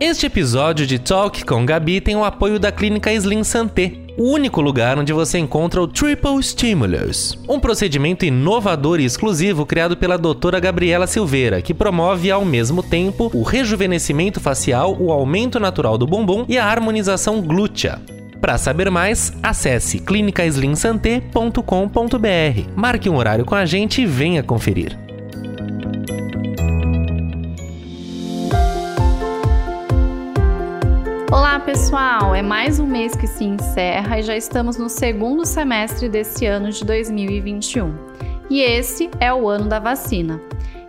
Este episódio de Talk com Gabi tem o apoio da Clínica Slim Santé, o único lugar onde você encontra o Triple Stimulus, um procedimento inovador e exclusivo criado pela doutora Gabriela Silveira, que promove ao mesmo tempo o rejuvenescimento facial, o aumento natural do bumbum e a harmonização glútea. Para saber mais, acesse clinicaslimsanté.com.br. Marque um horário com a gente e venha conferir. Pessoal! É mais um mês que se encerra e já estamos no segundo semestre desse ano de 2021. E esse é o ano da vacina.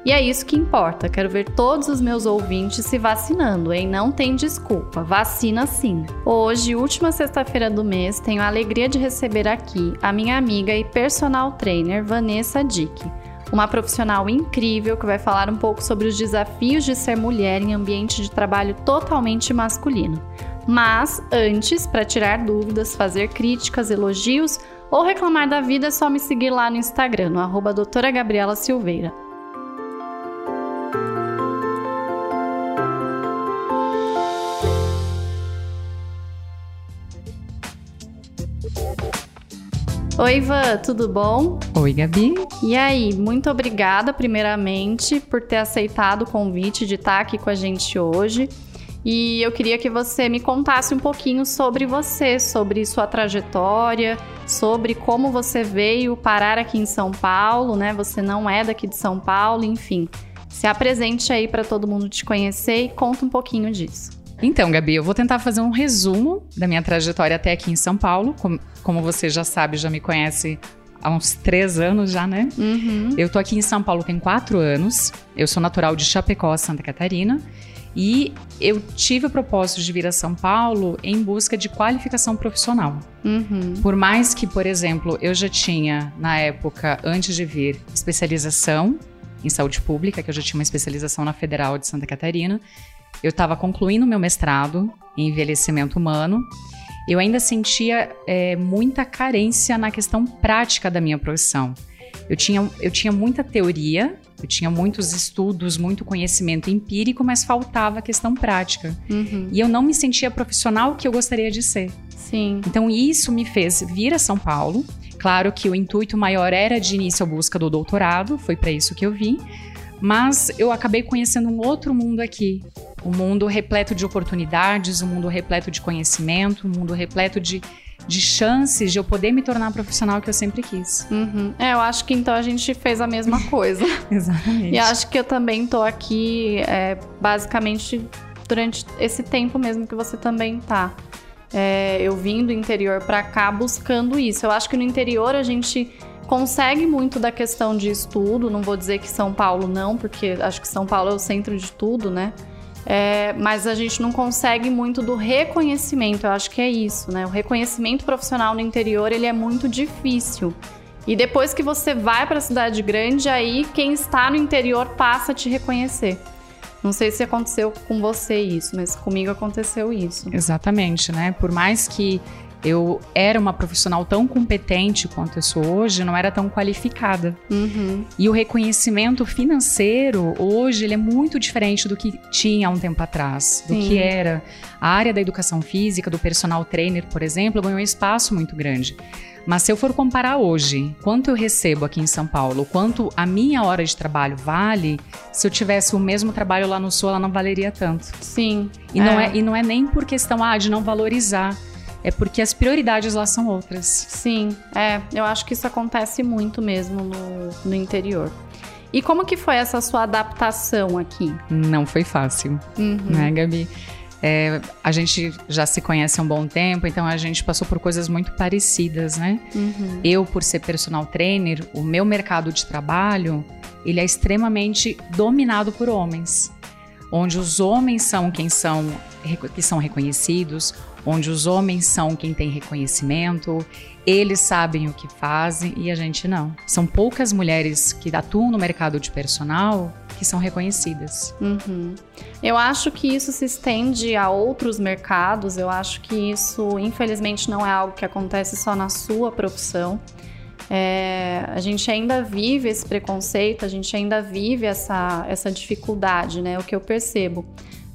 E é isso que importa. Quero ver todos os meus ouvintes se vacinando, hein? Não tem desculpa. Vacina sim. Hoje, última sexta-feira do mês, tenho a alegria de receber aqui a minha amiga e personal trainer Vanessa Dick uma profissional incrível que vai falar um pouco sobre os desafios de ser mulher em ambiente de trabalho totalmente masculino. Mas antes, para tirar dúvidas, fazer críticas, elogios ou reclamar da vida, é só me seguir lá no Instagram, no arroba doutora Gabriela Silveira. Oi, Ivan, tudo bom? Oi, Gabi. E aí, muito obrigada, primeiramente, por ter aceitado o convite de estar aqui com a gente hoje. E eu queria que você me contasse um pouquinho sobre você, sobre sua trajetória, sobre como você veio parar aqui em São Paulo, né? Você não é daqui de São Paulo, enfim. Se apresente aí para todo mundo te conhecer e conta um pouquinho disso. Então, Gabi, eu vou tentar fazer um resumo da minha trajetória até aqui em São Paulo. Como, como você já sabe, já me conhece há uns três anos já, né? Uhum. Eu tô aqui em São Paulo tem quatro anos. Eu sou natural de Chapecó, Santa Catarina. E eu tive o propósito de vir a São Paulo em busca de qualificação profissional. Uhum. Por mais que, por exemplo, eu já tinha, na época, antes de vir, especialização em saúde pública, que eu já tinha uma especialização na Federal de Santa Catarina, eu estava concluindo meu mestrado em envelhecimento humano. Eu ainda sentia é, muita carência na questão prática da minha profissão. Eu tinha, eu tinha muita teoria, eu tinha muitos estudos, muito conhecimento empírico, mas faltava a questão prática. Uhum. E eu não me sentia profissional que eu gostaria de ser. Sim. Então isso me fez vir a São Paulo. Claro que o intuito maior era de início a busca do doutorado, foi para isso que eu vim. Mas eu acabei conhecendo um outro mundo aqui, um mundo repleto de oportunidades, um mundo repleto de conhecimento, um mundo repleto de, de chances de eu poder me tornar profissional que eu sempre quis. Uhum. É, eu acho que então a gente fez a mesma coisa. Exatamente. E acho que eu também tô aqui, é, basicamente, durante esse tempo mesmo que você também tá. É, eu vim do interior para cá buscando isso. Eu acho que no interior a gente consegue muito da questão de estudo. Não vou dizer que São Paulo não, porque acho que São Paulo é o centro de tudo, né? É, mas a gente não consegue muito do reconhecimento. Eu acho que é isso, né? O reconhecimento profissional no interior ele é muito difícil. E depois que você vai para a cidade grande, aí quem está no interior passa a te reconhecer. Não sei se aconteceu com você isso, mas comigo aconteceu isso. Exatamente, né? Por mais que eu era uma profissional tão competente quanto eu sou hoje, não era tão qualificada. Uhum. E o reconhecimento financeiro hoje ele é muito diferente do que tinha há um tempo atrás, Sim. do que era. A área da educação física, do personal trainer, por exemplo, ganhou um espaço muito grande. Mas se eu for comparar hoje, quanto eu recebo aqui em São Paulo, quanto a minha hora de trabalho vale, se eu tivesse o mesmo trabalho lá no Sul, ela não valeria tanto. Sim. E, é. Não, é, e não é nem por questão ah, de não valorizar é porque as prioridades lá são outras. Sim, é. Eu acho que isso acontece muito mesmo no, no interior. E como que foi essa sua adaptação aqui? Não foi fácil, uhum. né, Gabi? É, a gente já se conhece há um bom tempo, então a gente passou por coisas muito parecidas, né? Uhum. Eu, por ser personal trainer, o meu mercado de trabalho ele é extremamente dominado por homens, onde os homens são quem são que são reconhecidos, onde os homens são quem tem reconhecimento, eles sabem o que fazem e a gente não. São poucas mulheres que atuam no mercado de personal que são reconhecidas. Uhum. Eu acho que isso se estende a outros mercados. Eu acho que isso, infelizmente, não é algo que acontece só na sua profissão. É, a gente ainda vive esse preconceito, a gente ainda vive essa, essa dificuldade, né? O que eu percebo.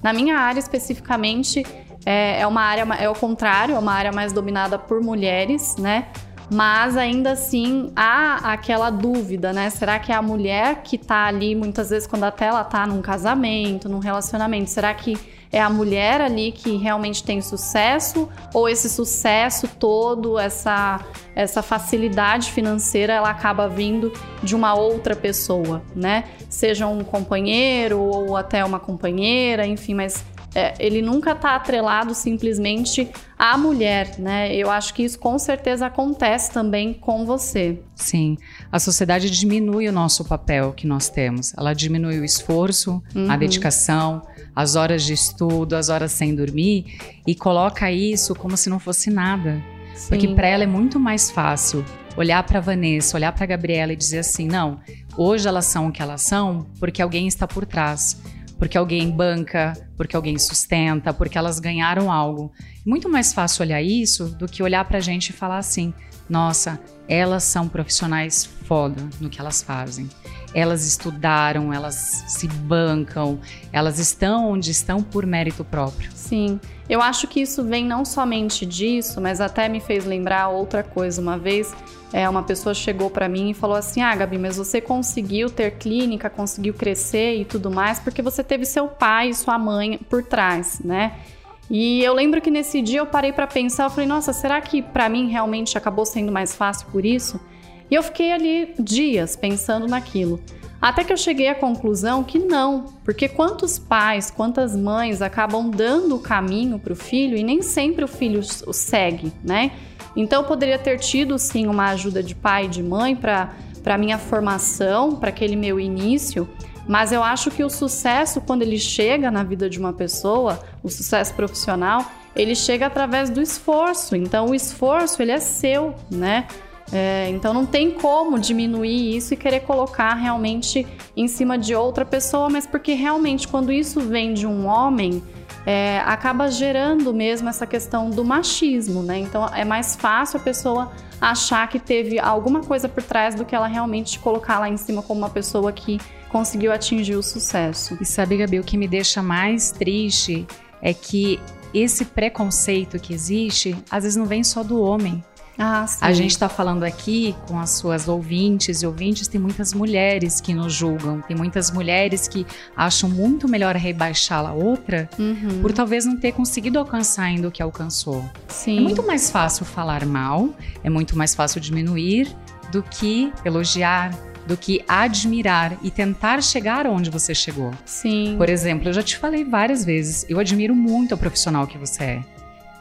Na minha área especificamente, é, é uma área, é o contrário, é uma área mais dominada por mulheres, né? Mas ainda assim há aquela dúvida, né? Será que é a mulher que tá ali, muitas vezes, quando até ela tá num casamento, num relacionamento, será que é a mulher ali que realmente tem sucesso ou esse sucesso todo, essa essa facilidade financeira, ela acaba vindo de uma outra pessoa, né? Seja um companheiro ou até uma companheira, enfim, mas é, ele nunca está atrelado simplesmente à mulher, né? Eu acho que isso com certeza acontece também com você. Sim, a sociedade diminui o nosso papel que nós temos. Ela diminui o esforço, uhum. a dedicação, as horas de estudo, as horas sem dormir e coloca isso como se não fosse nada. Sim. Porque para ela é muito mais fácil olhar para Vanessa, olhar para Gabriela e dizer assim: não, hoje elas são o que elas são porque alguém está por trás porque alguém banca, porque alguém sustenta, porque elas ganharam algo. Muito mais fácil olhar isso do que olhar para a gente e falar assim: nossa, elas são profissionais foda no que elas fazem. Elas estudaram, elas se bancam, elas estão onde estão por mérito próprio. Sim, eu acho que isso vem não somente disso, mas até me fez lembrar outra coisa. Uma vez é, uma pessoa chegou para mim e falou assim: Ah, Gabi, mas você conseguiu ter clínica, conseguiu crescer e tudo mais, porque você teve seu pai e sua mãe por trás, né? E eu lembro que nesse dia eu parei para pensar, eu falei: Nossa, será que para mim realmente acabou sendo mais fácil por isso? E eu fiquei ali dias pensando naquilo. Até que eu cheguei à conclusão que não, porque quantos pais, quantas mães acabam dando o caminho para o filho e nem sempre o filho o segue, né? Então poderia ter tido sim uma ajuda de pai e de mãe para para minha formação, para aquele meu início, mas eu acho que o sucesso quando ele chega na vida de uma pessoa, o sucesso profissional, ele chega através do esforço. Então o esforço ele é seu, né? É, então não tem como diminuir isso e querer colocar realmente em cima de outra pessoa, mas porque realmente quando isso vem de um homem, é, acaba gerando mesmo essa questão do machismo, né? Então é mais fácil a pessoa achar que teve alguma coisa por trás do que ela realmente colocar lá em cima como uma pessoa que conseguiu atingir o sucesso. E sabe, Gabi, o que me deixa mais triste é que esse preconceito que existe, às vezes não vem só do homem, ah, a gente está falando aqui com as suas ouvintes e ouvintes, tem muitas mulheres que nos julgam, tem muitas mulheres que acham muito melhor rebaixar a outra uhum. por talvez não ter conseguido alcançar ainda o que alcançou. Sim. É muito mais fácil falar mal, é muito mais fácil diminuir do que elogiar, do que admirar e tentar chegar onde você chegou. Sim. Por exemplo, eu já te falei várias vezes, eu admiro muito a profissional que você é.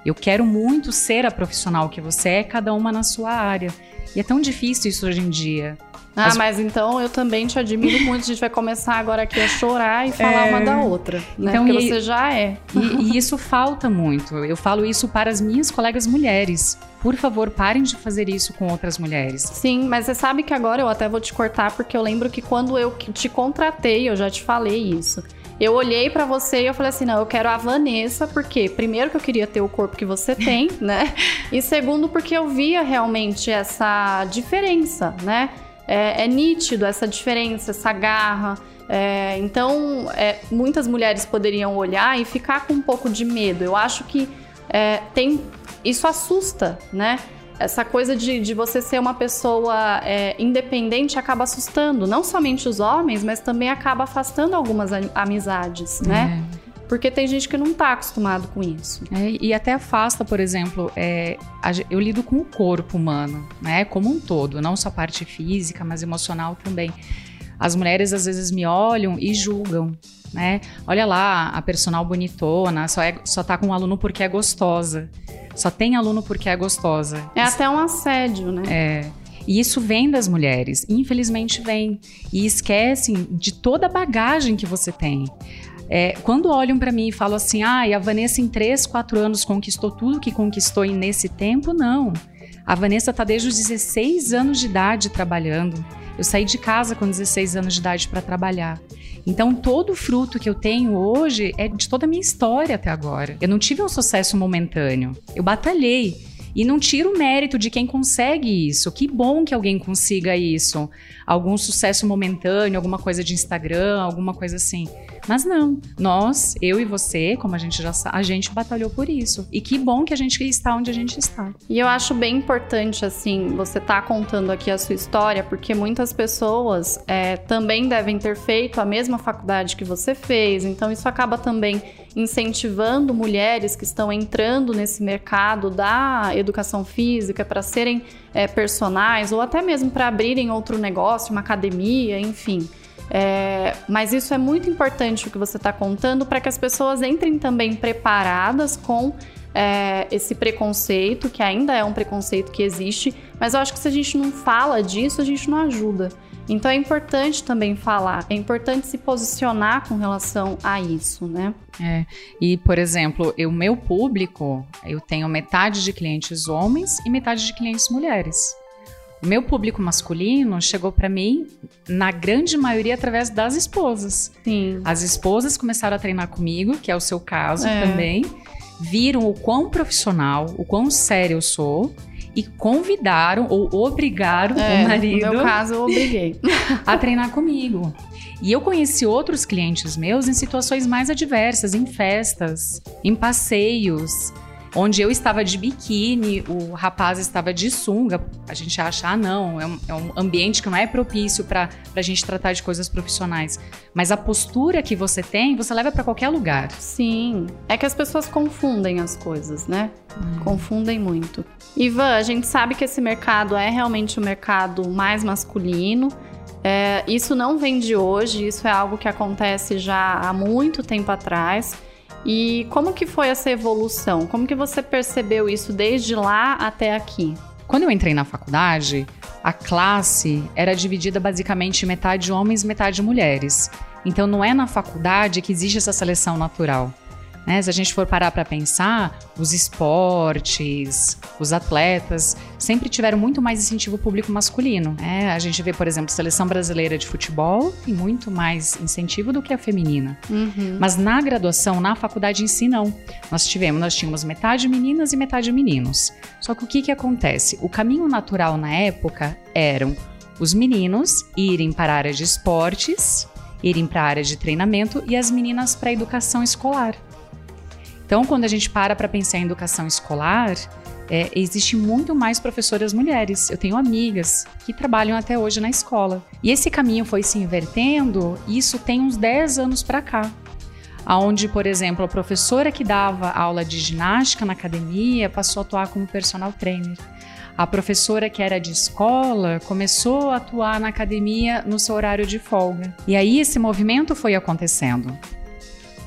Eu quero muito ser a profissional que você é, cada uma na sua área. E é tão difícil isso hoje em dia. Ah, As... mas então eu também te admiro muito. A gente vai começar agora aqui a chorar e falar é... uma da outra, né? Então, Porque e... você já é. E, e isso falta muito. Eu falo isso para as minhas colegas mulheres. Por favor, parem de fazer isso com outras mulheres. Sim, mas você sabe que agora eu até vou te cortar, porque eu lembro que quando eu te contratei, eu já te falei isso. Eu olhei para você e eu falei assim: não, eu quero a Vanessa, porque primeiro que eu queria ter o corpo que você tem, né? E segundo, porque eu via realmente essa diferença, né? É, é nítido essa diferença, essa garra. É, então, é, muitas mulheres poderiam olhar e ficar com um pouco de medo. Eu acho que é, tem isso assusta, né? Essa coisa de, de você ser uma pessoa é, independente acaba assustando não somente os homens, mas também acaba afastando algumas amizades, né? É. Porque tem gente que não está acostumado com isso. É, e até afasta, por exemplo, é, eu lido com o corpo humano, né? Como um todo, não só a parte física, mas emocional também. As mulheres às vezes me olham e julgam, né? Olha lá, a personal bonitona, só, é, só tá com um aluno porque é gostosa. Só tem aluno porque é gostosa. É até um assédio, né? É. E isso vem das mulheres, infelizmente vem. E esquecem de toda a bagagem que você tem. É, quando olham para mim e falam assim, ah, e a Vanessa em 3, 4 anos conquistou tudo que conquistou e nesse tempo, não. A Vanessa está desde os 16 anos de idade trabalhando. Eu saí de casa com 16 anos de idade para trabalhar. Então, todo o fruto que eu tenho hoje é de toda a minha história até agora. Eu não tive um sucesso momentâneo. Eu batalhei. E não tiro o mérito de quem consegue isso. Que bom que alguém consiga isso. Algum sucesso momentâneo, alguma coisa de Instagram, alguma coisa assim. Mas não, nós, eu e você, como a gente já sabe, a gente batalhou por isso. E que bom que a gente está onde a gente está. E eu acho bem importante, assim, você tá contando aqui a sua história, porque muitas pessoas é, também devem ter feito a mesma faculdade que você fez. Então, isso acaba também incentivando mulheres que estão entrando nesse mercado da educação física para serem é, ou até mesmo para abrirem outro negócio, uma academia, enfim. É, mas isso é muito importante o que você está contando para que as pessoas entrem também preparadas com é, esse preconceito, que ainda é um preconceito que existe, mas eu acho que se a gente não fala disso, a gente não ajuda. Então é importante também falar, é importante se posicionar com relação a isso, né? É, e por exemplo, o meu público, eu tenho metade de clientes homens e metade de clientes mulheres. O meu público masculino chegou para mim, na grande maioria, através das esposas. Sim. As esposas começaram a treinar comigo, que é o seu caso é. também. Viram o quão profissional, o quão sério eu sou e convidaram ou obrigaram é, o marido. No meu caso, eu obriguei. a treinar comigo. E eu conheci outros clientes meus em situações mais adversas, em festas, em passeios, onde eu estava de biquíni, o rapaz estava de sunga. A gente acha, ah, não, é um, é um ambiente que não é propício para a gente tratar de coisas profissionais. Mas a postura que você tem, você leva para qualquer lugar. Sim. É que as pessoas confundem as coisas, né? Hum. Confundem muito. Ivan, a gente sabe que esse mercado é realmente um mercado mais masculino. É, isso não vem de hoje, isso é algo que acontece já há muito tempo atrás. E como que foi essa evolução? Como que você percebeu isso desde lá até aqui? Quando eu entrei na faculdade, a classe era dividida basicamente metade homens, metade mulheres. Então não é na faculdade que existe essa seleção natural. Né? Se a gente for parar para pensar, os esportes, os atletas sempre tiveram muito mais incentivo público masculino. Né? A gente vê, por exemplo, a seleção brasileira de futebol tem muito mais incentivo do que a feminina. Uhum. Mas na graduação, na faculdade em si, não. Nós tivemos, nós tínhamos metade meninas e metade meninos. Só que o que, que acontece? O caminho natural na época eram os meninos irem para a área de esportes, irem para a área de treinamento e as meninas para a educação escolar. Então, quando a gente para para pensar em educação escolar, é, existe muito mais professoras mulheres. Eu tenho amigas que trabalham até hoje na escola. E esse caminho foi se invertendo, isso tem uns 10 anos para cá. Onde, por exemplo, a professora que dava aula de ginástica na academia passou a atuar como personal trainer. A professora que era de escola começou a atuar na academia no seu horário de folga. E aí esse movimento foi acontecendo.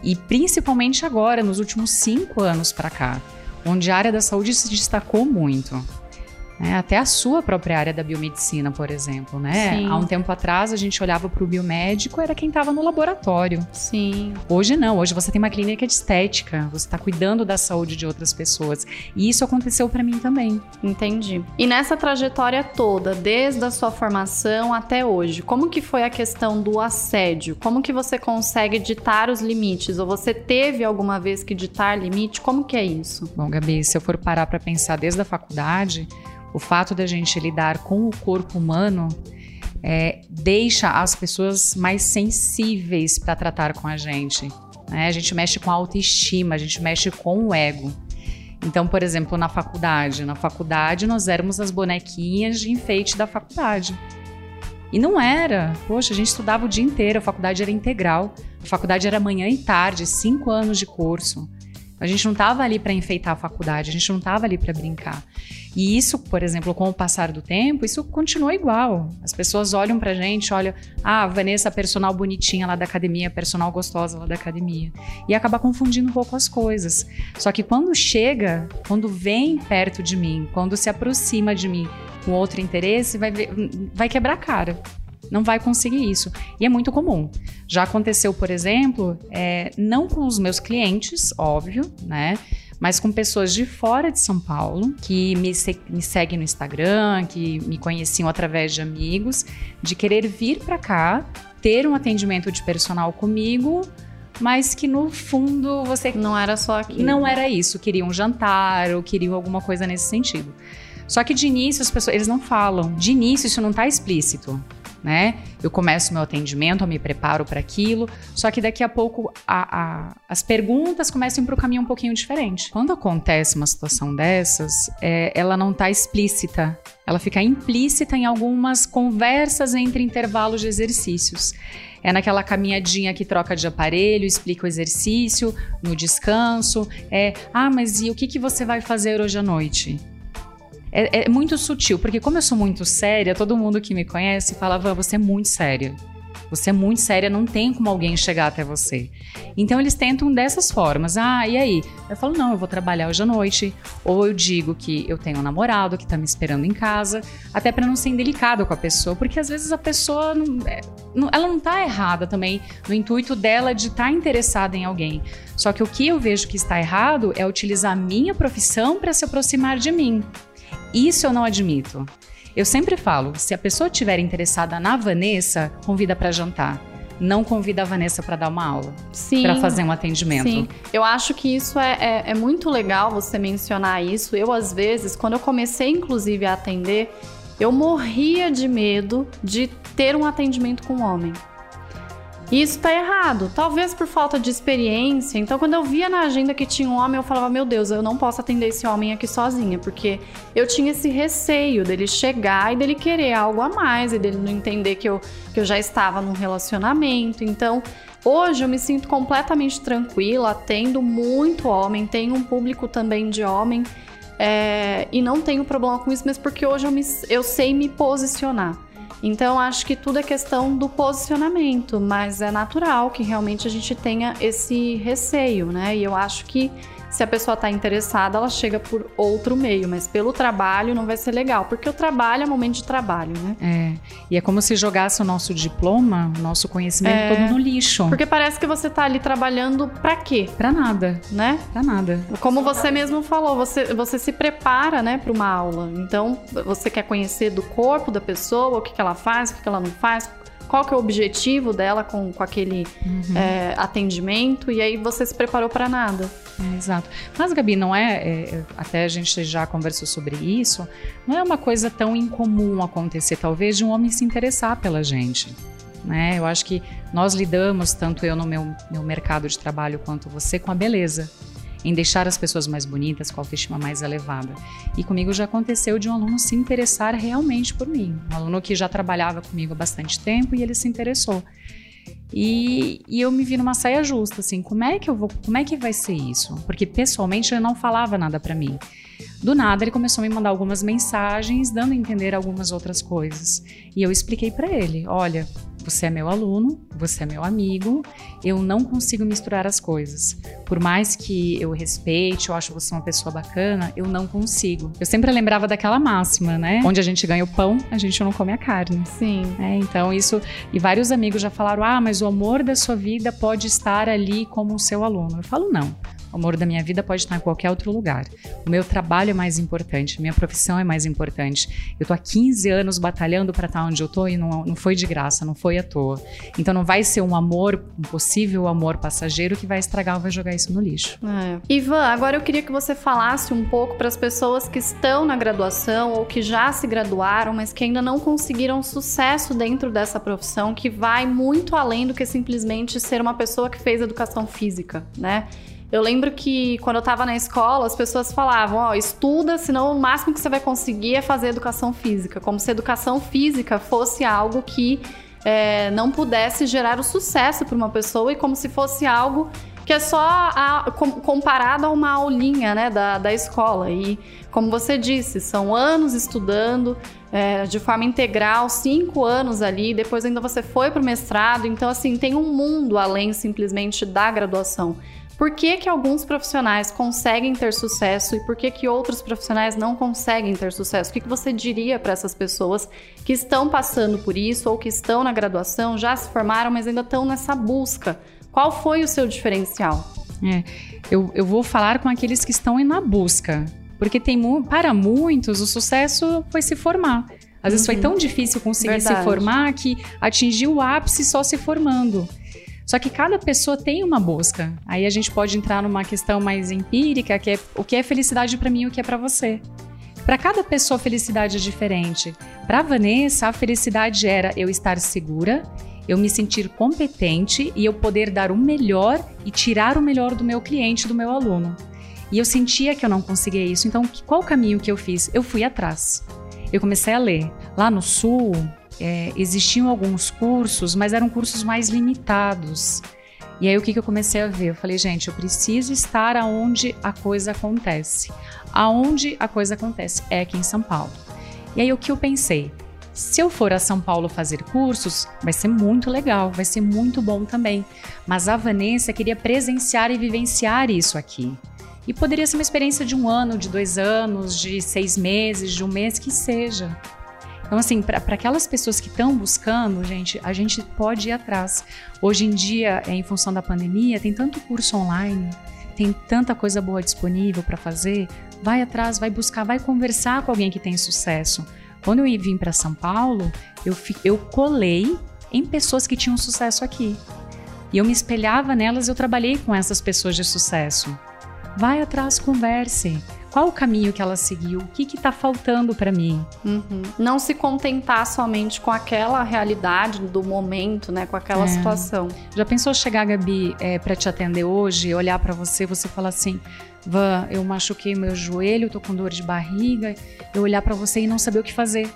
E principalmente agora, nos últimos cinco anos para cá, onde a área da saúde se destacou muito. Né? Até a sua própria área da biomedicina, por exemplo, né? Sim. Há um tempo atrás a gente olhava para o biomédico, era quem estava no laboratório. Sim. Hoje não, hoje você tem uma clínica de estética, você está cuidando da saúde de outras pessoas. E isso aconteceu para mim também. Entendi. E nessa trajetória toda, desde a sua formação até hoje, como que foi a questão do assédio? Como que você consegue ditar os limites? Ou você teve alguma vez que ditar limite? Como que é isso? Bom, Gabi, se eu for parar para pensar desde a faculdade, o fato da gente lidar com o corpo humano é, deixa as pessoas mais sensíveis para tratar com a gente. Né? A gente mexe com a autoestima, a gente mexe com o ego. Então, por exemplo, na faculdade, na faculdade nós éramos as bonequinhas de enfeite da faculdade. E não era. Poxa, a gente estudava o dia inteiro, a faculdade era integral. A faculdade era manhã e tarde, cinco anos de curso. A gente não estava ali para enfeitar a faculdade, a gente não estava ali para brincar. E isso, por exemplo, com o passar do tempo, isso continua igual. As pessoas olham pra gente, olham, ah, a Vanessa, personal bonitinha lá da academia, personal gostosa lá da academia. E acaba confundindo um pouco as coisas. Só que quando chega, quando vem perto de mim, quando se aproxima de mim com outro interesse, vai, ver, vai quebrar a cara. Não vai conseguir isso. E é muito comum. Já aconteceu, por exemplo, é, não com os meus clientes, óbvio, né? Mas com pessoas de fora de São Paulo, que me, se, me seguem no Instagram, que me conheciam através de amigos, de querer vir para cá, ter um atendimento de personal comigo, mas que no fundo você. Não era só aqui. Não era isso. Queriam um jantar ou queriam alguma coisa nesse sentido. Só que de início as pessoas eles não falam. De início isso não está explícito né? Eu começo meu atendimento, eu me preparo para aquilo, só que daqui a pouco a, a, as perguntas começam para o caminho um pouquinho diferente. Quando acontece uma situação dessas, é, ela não está explícita, ela fica implícita em algumas conversas entre intervalos de exercícios. É naquela caminhadinha que troca de aparelho, explica o exercício, no descanso. É, ah, mas e o que, que você vai fazer hoje à noite? É, é, muito sutil, porque como eu sou muito séria, todo mundo que me conhece falava, você é muito séria. Você é muito séria, não tem como alguém chegar até você. Então eles tentam dessas formas. Ah, e aí? Eu falo, não, eu vou trabalhar hoje à noite. Ou eu digo que eu tenho um namorado que tá me esperando em casa, até para não ser indelicado com a pessoa, porque às vezes a pessoa não, é, ela não tá errada também no intuito dela de estar tá interessada em alguém. Só que o que eu vejo que está errado é utilizar a minha profissão para se aproximar de mim. Isso eu não admito. Eu sempre falo, se a pessoa estiver interessada na Vanessa, convida para jantar. Não convida a Vanessa para dar uma aula, para fazer um atendimento. Sim, eu acho que isso é, é, é muito legal você mencionar isso. Eu, às vezes, quando eu comecei, inclusive, a atender, eu morria de medo de ter um atendimento com um homem. E isso tá errado. Talvez por falta de experiência. Então, quando eu via na agenda que tinha um homem, eu falava: Meu Deus, eu não posso atender esse homem aqui sozinha. Porque eu tinha esse receio dele chegar e dele querer algo a mais e dele não entender que eu, que eu já estava num relacionamento. Então, hoje eu me sinto completamente tranquila, atendo muito homem, tenho um público também de homem. É, e não tenho problema com isso, mas porque hoje eu, me, eu sei me posicionar. Então, acho que tudo é questão do posicionamento, mas é natural que realmente a gente tenha esse receio, né? E eu acho que se a pessoa está interessada, ela chega por outro meio, mas pelo trabalho não vai ser legal, porque o trabalho é momento de trabalho, né? É. E é como se jogasse o nosso diploma, o nosso conhecimento é, todo no lixo. Porque parece que você está ali trabalhando para quê? Para nada, né? Para nada. Como você mesmo falou, você, você se prepara, né, para uma aula. Então, você quer conhecer do corpo da pessoa, o que, que ela faz, o que, que ela não faz, qual que é o objetivo dela com, com aquele uhum. é, atendimento e aí você se preparou para nada. É, exato. Mas, Gabi, não é, é, Até a gente já conversou sobre isso. Não é uma coisa tão incomum acontecer, talvez, de um homem se interessar pela gente. Né? Eu acho que nós lidamos, tanto eu no meu, meu mercado de trabalho quanto você, com a beleza em deixar as pessoas mais bonitas, com a autoestima mais elevada. E comigo já aconteceu de um aluno se interessar realmente por mim. Um aluno que já trabalhava comigo há bastante tempo e ele se interessou. E, e, eu me vi numa saia justa, assim, como é que eu vou, como é que vai ser isso? Porque pessoalmente ele não falava nada para mim. Do nada ele começou a me mandar algumas mensagens, dando a entender algumas outras coisas. E eu expliquei para ele, olha, você é meu aluno, você é meu amigo, eu não consigo misturar as coisas. Por mais que eu respeite, eu acho você uma pessoa bacana, eu não consigo. Eu sempre lembrava daquela máxima, né? Onde a gente ganha o pão, a gente não come a carne. Sim. É, então isso. E vários amigos já falaram: ah, mas o amor da sua vida pode estar ali como o seu aluno. Eu falo: não. O amor da minha vida pode estar em qualquer outro lugar. O meu trabalho é mais importante, minha profissão é mais importante. Eu tô há 15 anos batalhando para estar onde eu tô e não, não foi de graça, não foi à toa. Então não vai ser um amor, um possível amor passageiro que vai estragar ou vai jogar isso no lixo. É. Ivan, agora eu queria que você falasse um pouco para as pessoas que estão na graduação ou que já se graduaram, mas que ainda não conseguiram sucesso dentro dessa profissão, que vai muito além do que simplesmente ser uma pessoa que fez educação física, né? Eu lembro que quando eu estava na escola, as pessoas falavam: ó, oh, estuda, senão o máximo que você vai conseguir é fazer educação física. Como se educação física fosse algo que é, não pudesse gerar o sucesso para uma pessoa e como se fosse algo que é só a, comparado a uma aulinha né, da, da escola. E, como você disse, são anos estudando é, de forma integral, cinco anos ali, depois ainda você foi para o mestrado. Então, assim, tem um mundo além simplesmente da graduação. Por que, que alguns profissionais conseguem ter sucesso e por que, que outros profissionais não conseguem ter sucesso? O que, que você diria para essas pessoas que estão passando por isso ou que estão na graduação, já se formaram, mas ainda estão nessa busca? Qual foi o seu diferencial? É, eu, eu vou falar com aqueles que estão na busca, porque tem para muitos o sucesso foi se formar. Às vezes foi uhum. tão difícil conseguir Verdade. se formar que atingiu o ápice só se formando. Só que cada pessoa tem uma busca. Aí a gente pode entrar numa questão mais empírica, que é o que é felicidade para mim e o que é para você. Para cada pessoa, felicidade é diferente. Para Vanessa, a felicidade era eu estar segura, eu me sentir competente e eu poder dar o melhor e tirar o melhor do meu cliente, do meu aluno. E eu sentia que eu não conseguia isso. Então, qual o caminho que eu fiz? Eu fui atrás. Eu comecei a ler. Lá no Sul, é, existiam alguns cursos, mas eram cursos mais limitados. E aí o que, que eu comecei a ver? Eu falei, gente, eu preciso estar aonde a coisa acontece. Aonde a coisa acontece é aqui em São Paulo. E aí o que eu pensei? Se eu for a São Paulo fazer cursos, vai ser muito legal, vai ser muito bom também. Mas a Vanessa queria presenciar e vivenciar isso aqui. E poderia ser uma experiência de um ano, de dois anos, de seis meses, de um mês que seja. Então, assim, para aquelas pessoas que estão buscando, gente, a gente pode ir atrás. Hoje em dia, em função da pandemia, tem tanto curso online, tem tanta coisa boa disponível para fazer. Vai atrás, vai buscar, vai conversar com alguém que tem sucesso. Quando eu vim para São Paulo, eu, eu colei em pessoas que tinham sucesso aqui. E eu me espelhava nelas, eu trabalhei com essas pessoas de sucesso. Vai atrás, converse qual o caminho que ela seguiu, o que está faltando para mim. Uhum. Não se contentar somente com aquela realidade do momento, né, com aquela é. situação. Já pensou chegar, Gabi, é, para te atender hoje, olhar para você, você falar assim, Van, eu machuquei meu joelho, tô com dor de barriga, eu olhar para você e não saber o que fazer.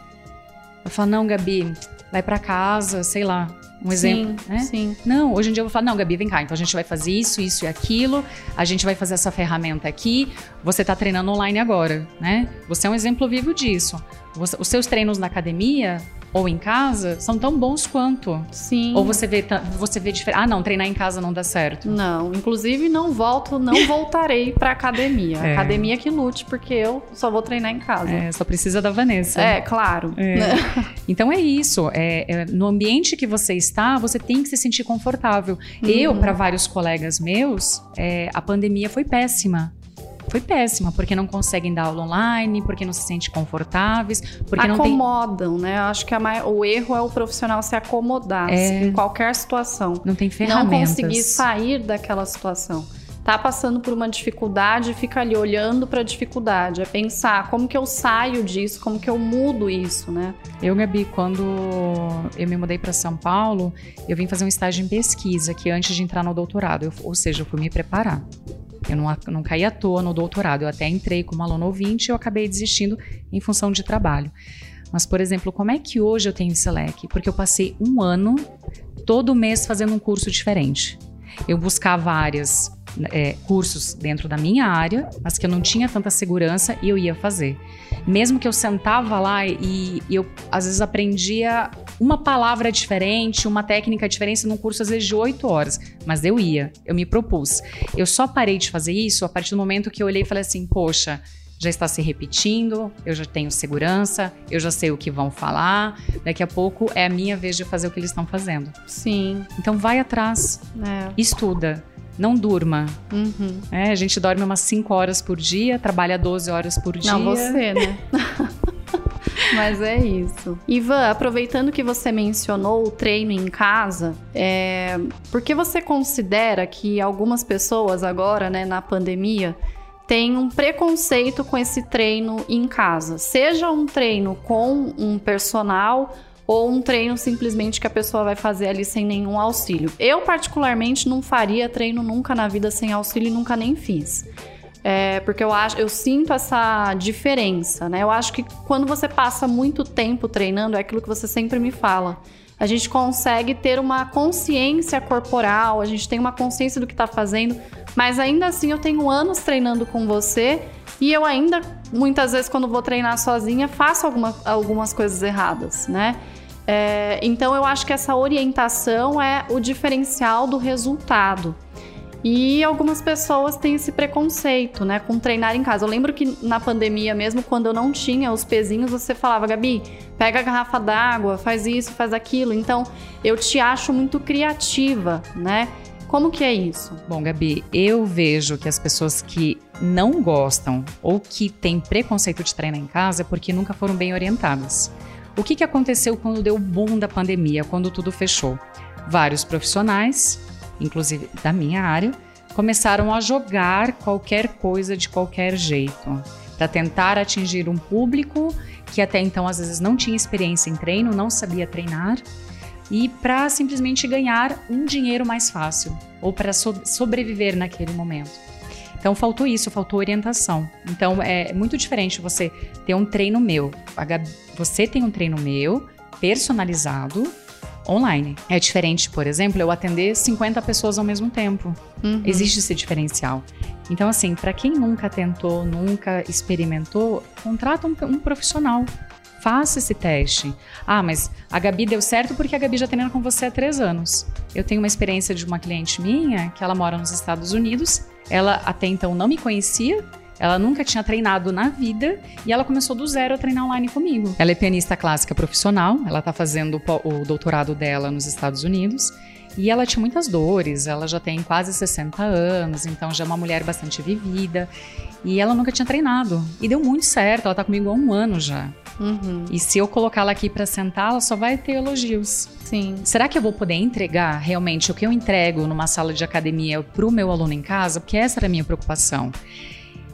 Eu falo, não, Gabi, vai para casa, sei lá, um exemplo, sim, né? Sim. Não, hoje em dia eu vou falar, não, Gabi, vem cá, então a gente vai fazer isso, isso e aquilo, a gente vai fazer essa ferramenta aqui, você está treinando online agora, né? Você é um exemplo vivo disso. Você, os seus treinos na academia ou em casa são tão bons quanto. Sim. Ou você vê, você vê diferente. Ah, não, treinar em casa não dá certo. Não, inclusive não volto, não voltarei pra academia. É. Academia que lute, porque eu só vou treinar em casa. É, só precisa da Vanessa. É, claro. É. então é isso. É, é, no ambiente que você está, você tem que se sentir confortável. Uhum. Eu, para vários colegas meus, é, a pandemia foi péssima foi péssima, porque não conseguem dar aula online, porque não se sentem confortáveis, porque acomodam, não tem... né? Acho que o erro é o profissional se acomodar é... em qualquer situação. Não tem ferramentas. Não conseguir sair daquela situação tá passando por uma dificuldade, fica ali olhando para a dificuldade, é pensar como que eu saio disso, como que eu mudo isso, né? Eu, Gabi, quando eu me mudei para São Paulo, eu vim fazer um estágio em pesquisa, que antes de entrar no doutorado, eu, ou seja, eu fui me preparar. Eu não, não caí à toa no doutorado, eu até entrei como aluno ouvinte e eu acabei desistindo em função de trabalho. Mas, por exemplo, como é que hoje eu tenho leque? Porque eu passei um ano, todo mês, fazendo um curso diferente. Eu buscava áreas, é, cursos dentro da minha área, mas que eu não tinha tanta segurança e eu ia fazer. Mesmo que eu sentava lá e, e eu, às vezes, aprendia uma palavra diferente, uma técnica diferente num curso, às vezes, de oito horas. Mas eu ia, eu me propus. Eu só parei de fazer isso a partir do momento que eu olhei e falei assim: poxa, já está se repetindo, eu já tenho segurança, eu já sei o que vão falar, daqui a pouco é a minha vez de fazer o que eles estão fazendo. Sim. Então vai atrás, é. estuda, não durma. Uhum. É, a gente dorme umas 5 horas por dia, trabalha 12 horas por dia. Não, você, né? Mas é isso. Ivan, aproveitando que você mencionou o treino em casa, é... por que você considera que algumas pessoas agora, né, na pandemia, têm um preconceito com esse treino em casa? Seja um treino com um personal ou um treino simplesmente que a pessoa vai fazer ali sem nenhum auxílio. Eu, particularmente, não faria treino nunca na vida sem auxílio e nunca nem fiz. É, porque eu acho, eu sinto essa diferença, né? Eu acho que quando você passa muito tempo treinando, é aquilo que você sempre me fala. A gente consegue ter uma consciência corporal, a gente tem uma consciência do que está fazendo, mas ainda assim eu tenho anos treinando com você e eu ainda, muitas vezes, quando vou treinar sozinha, faço alguma, algumas coisas erradas, né? É, então eu acho que essa orientação é o diferencial do resultado. E algumas pessoas têm esse preconceito, né, com treinar em casa. Eu lembro que na pandemia, mesmo quando eu não tinha os pezinhos, você falava, Gabi, pega a garrafa d'água, faz isso, faz aquilo. Então, eu te acho muito criativa, né? Como que é isso? Bom, Gabi, eu vejo que as pessoas que não gostam ou que têm preconceito de treinar em casa é porque nunca foram bem orientadas. O que, que aconteceu quando deu o boom da pandemia, quando tudo fechou? Vários profissionais inclusive da minha área, começaram a jogar qualquer coisa de qualquer jeito, para tentar atingir um público que até então às vezes não tinha experiência em treino, não sabia treinar, e para simplesmente ganhar um dinheiro mais fácil ou para so sobreviver naquele momento. Então faltou isso, faltou orientação. Então é muito diferente você ter um treino meu. Você tem um treino meu personalizado online. É diferente, por exemplo, eu atender 50 pessoas ao mesmo tempo. Uhum. Existe esse diferencial. Então, assim, para quem nunca tentou, nunca experimentou, contrata um, um, profissional. Faça esse teste. Ah, mas a Gabi deu certo porque a Gabi já treina com você há três anos. Eu tenho uma experiência de uma cliente minha que ela mora nos Estados Unidos. Ela até então não me conhecia, ela nunca tinha treinado na vida e ela começou do zero a treinar online comigo. Ela é pianista clássica profissional, ela está fazendo o doutorado dela nos Estados Unidos. E ela tinha muitas dores, ela já tem quase 60 anos, então já é uma mulher bastante vivida. E ela nunca tinha treinado. E deu muito certo, ela está comigo há um ano já. Uhum. E se eu colocá-la aqui para sentar, ela só vai ter elogios. Sim. Será que eu vou poder entregar realmente o que eu entrego numa sala de academia para o meu aluno em casa? Porque essa era a minha preocupação.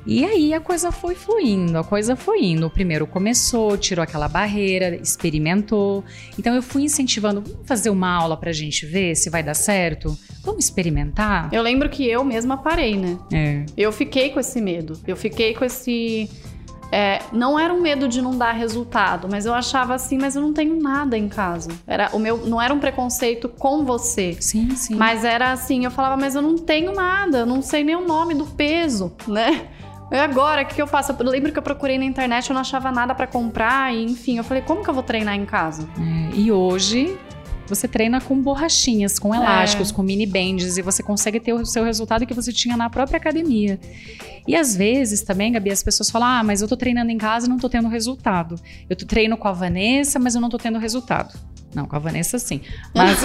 E aí a coisa foi fluindo, a coisa foi indo. O primeiro começou, tirou aquela barreira, experimentou. Então eu fui incentivando, vamos fazer uma aula pra gente ver se vai dar certo? Vamos experimentar? Eu lembro que eu mesma parei, né? É. Eu fiquei com esse medo. Eu fiquei com esse. É, não era um medo de não dar resultado, mas eu achava assim, mas eu não tenho nada em casa. Era o meu, não era um preconceito com você. Sim, sim. Mas era assim, eu falava, mas eu não tenho nada, eu não sei nem o nome do peso, né? E agora, o que, que eu faço? Eu lembro que eu procurei na internet, eu não achava nada para comprar, e enfim, eu falei, como que eu vou treinar em casa? É, e hoje você treina com borrachinhas, com elásticos, é. com mini bands e você consegue ter o seu resultado que você tinha na própria academia. E às vezes também, Gabi, as pessoas falam: "Ah, mas eu tô treinando em casa e não tô tendo resultado. Eu treino com a Vanessa, mas eu não tô tendo resultado." Não, com a Vanessa sim. Mas,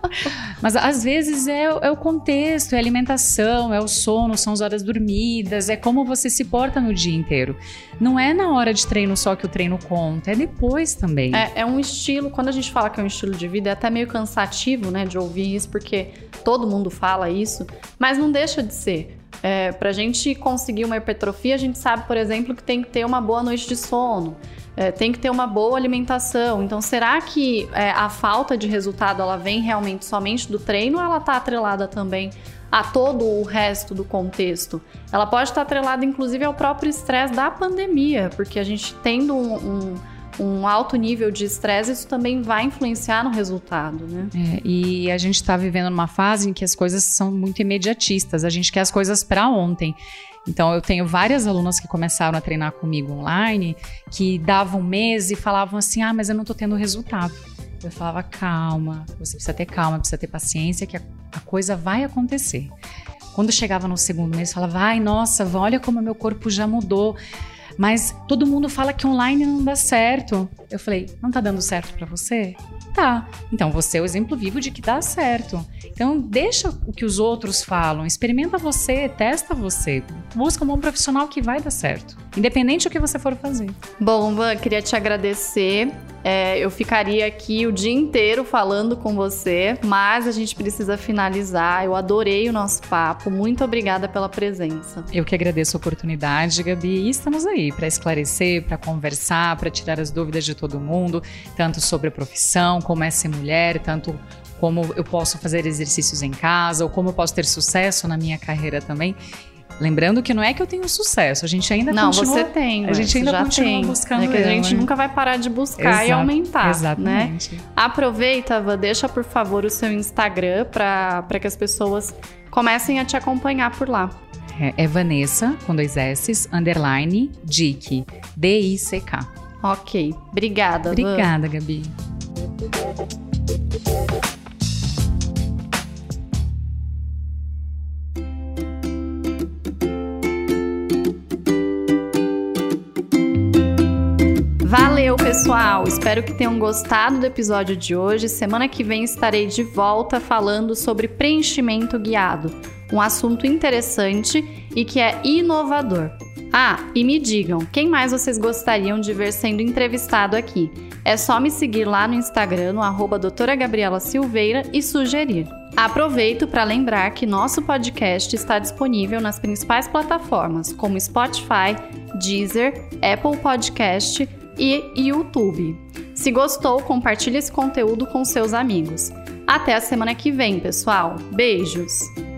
mas às vezes é, é, o contexto, é a alimentação, é o sono, são as horas dormidas, é como você se porta no dia inteiro. Não é na hora de treino só que o treino conta, é depois também. É, é um estilo, quando a gente fala que é um estilo de vida, é até meio cansativo, né, de ouvir isso, porque todo mundo fala isso, mas não deixa de ser. É, para a gente conseguir uma hipertrofia, a gente sabe, por exemplo, que tem que ter uma boa noite de sono é, tem que ter uma boa alimentação. Então, será que é, a falta de resultado ela vem realmente somente do treino ou ela está atrelada também a todo o resto do contexto? Ela pode estar atrelada, inclusive, ao próprio estresse da pandemia, porque a gente tendo um, um um alto nível de estresse, isso também vai influenciar no resultado, né? É, e a gente está vivendo numa fase em que as coisas são muito imediatistas, a gente quer as coisas para ontem. Então, eu tenho várias alunas que começaram a treinar comigo online que davam um mês e falavam assim: ah, mas eu não tô tendo resultado. Eu falava: calma, você precisa ter calma, precisa ter paciência, que a, a coisa vai acontecer. Quando chegava no segundo mês, falava: ai, nossa, olha como meu corpo já mudou. Mas todo mundo fala que online não dá certo. Eu falei: não tá dando certo para você? Tá. Então você é o exemplo vivo de que dá certo. Então deixa o que os outros falam, experimenta você, testa você, busca um bom profissional que vai dar certo, independente do que você for fazer. Bom, Van, queria te agradecer. É, eu ficaria aqui o dia inteiro falando com você, mas a gente precisa finalizar. Eu adorei o nosso papo. Muito obrigada pela presença. Eu que agradeço a oportunidade, Gabi. E estamos aí para esclarecer, para conversar, para tirar as dúvidas de todo mundo, tanto sobre a profissão, como é ser mulher, tanto como eu posso fazer exercícios em casa, ou como eu posso ter sucesso na minha carreira também. Lembrando que não é que eu tenho sucesso, a gente ainda não, continua... Não, você tem. A gente ainda continua tem. buscando. É que a gente nunca vai parar de buscar Exato, e aumentar, né? exatamente. né? Aproveita, Vã, deixa por favor o seu Instagram para que as pessoas comecem a te acompanhar por lá. É, é Vanessa, com dois S, underline, Dick, D-I-C-K. Ok. Obrigada, Obrigada, Van. Gabi. Pessoal! Espero que tenham gostado do episódio de hoje. Semana que vem estarei de volta falando sobre preenchimento guiado, um assunto interessante e que é inovador. Ah, e me digam, quem mais vocês gostariam de ver sendo entrevistado aqui? É só me seguir lá no Instagram, no arroba doutora Gabriela Silveira e sugerir. Aproveito para lembrar que nosso podcast está disponível nas principais plataformas, como Spotify, Deezer, Apple Podcast e YouTube. Se gostou, compartilhe esse conteúdo com seus amigos. Até a semana que vem, pessoal. Beijos!